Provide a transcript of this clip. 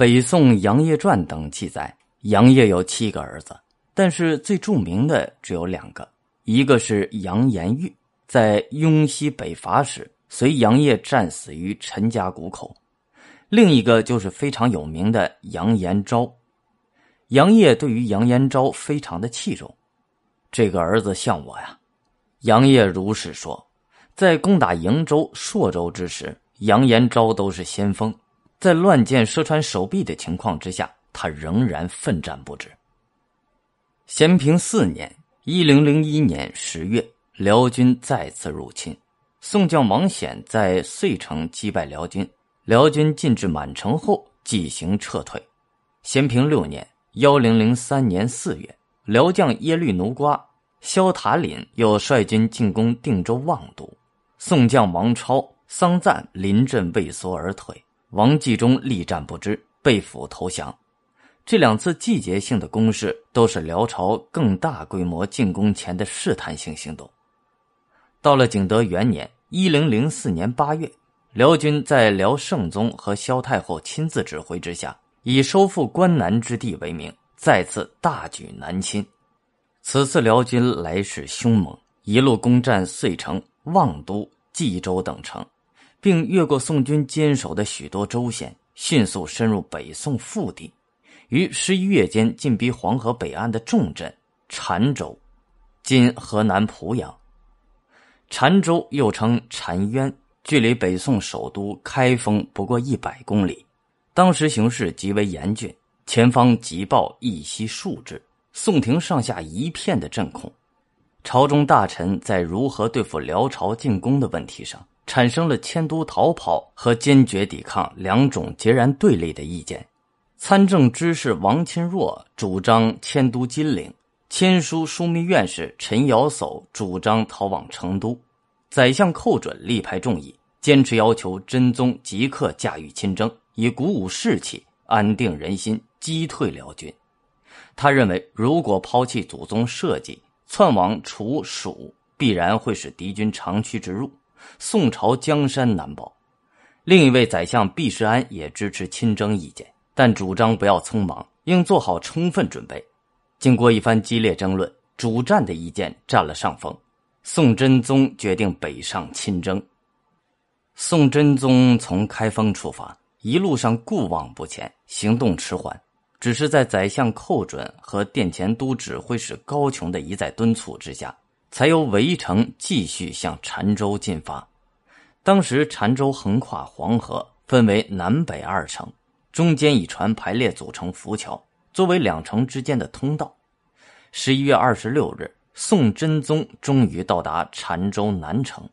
北宋杨业传等记载，杨业有七个儿子，但是最著名的只有两个，一个是杨延玉，在雍西北伐时随杨业战死于陈家谷口；另一个就是非常有名的杨延昭。杨业对于杨延昭非常的器重，这个儿子像我呀。杨业如是说，在攻打瀛州、朔州之时，杨延昭都是先锋，在乱箭射穿手臂的情况之下，他仍然奋战不止。咸平四年（一零零一年）十月，辽军再次入侵，宋将王显在遂城击败辽军，辽军进至满城后即行撤退。咸平六年。幺零零三年四月，辽将耶律奴瓜、萧塔林又率军进攻定州望都，宋将王超、桑赞临阵畏缩而退，王继忠力战不支，被俘投降。这两次季节性的攻势，都是辽朝更大规模进攻前的试探性行动。到了景德元年（一零零四年八月），辽军在辽圣宗和萧太后亲自指挥之下。以收复关南之地为名，再次大举南侵。此次辽军来势凶猛，一路攻占遂城、望都、冀州等城，并越过宋军坚守的许多州县，迅速深入北宋腹地。于十一月间，进逼黄河北岸的重镇澶州（今河南濮阳）。澶州又称澶渊，距离北宋首都开封不过一百公里。当时形势极为严峻，前方急报一息数至，宋廷上下一片的震恐。朝中大臣在如何对付辽朝进攻的问题上，产生了迁都逃跑和坚决抵抗两种截然对立的意见。参政知事王钦若主张迁都金陵，签书枢密院士陈尧叟主张逃往成都，宰相寇准力排众议，坚持要求真宗即刻驾驭亲征。以鼓舞士气，安定人心，击退辽军。他认为，如果抛弃祖宗社稷，窜往楚、蜀，必然会使敌军长驱直入，宋朝江山难保。另一位宰相毕世安也支持亲征意见，但主张不要匆忙，应做好充分准备。经过一番激烈争论，主战的意见占了上风。宋真宗决定北上亲征。宋真宗从开封出发。一路上顾望不前，行动迟缓，只是在宰相寇准和殿前都指挥使高琼的一再敦促之下，才由围城继续向澶州进发。当时澶州横跨黄河，分为南北二城，中间以船排列组成浮桥，作为两城之间的通道。十一月二十六日，宋真宗终于到达澶州南城。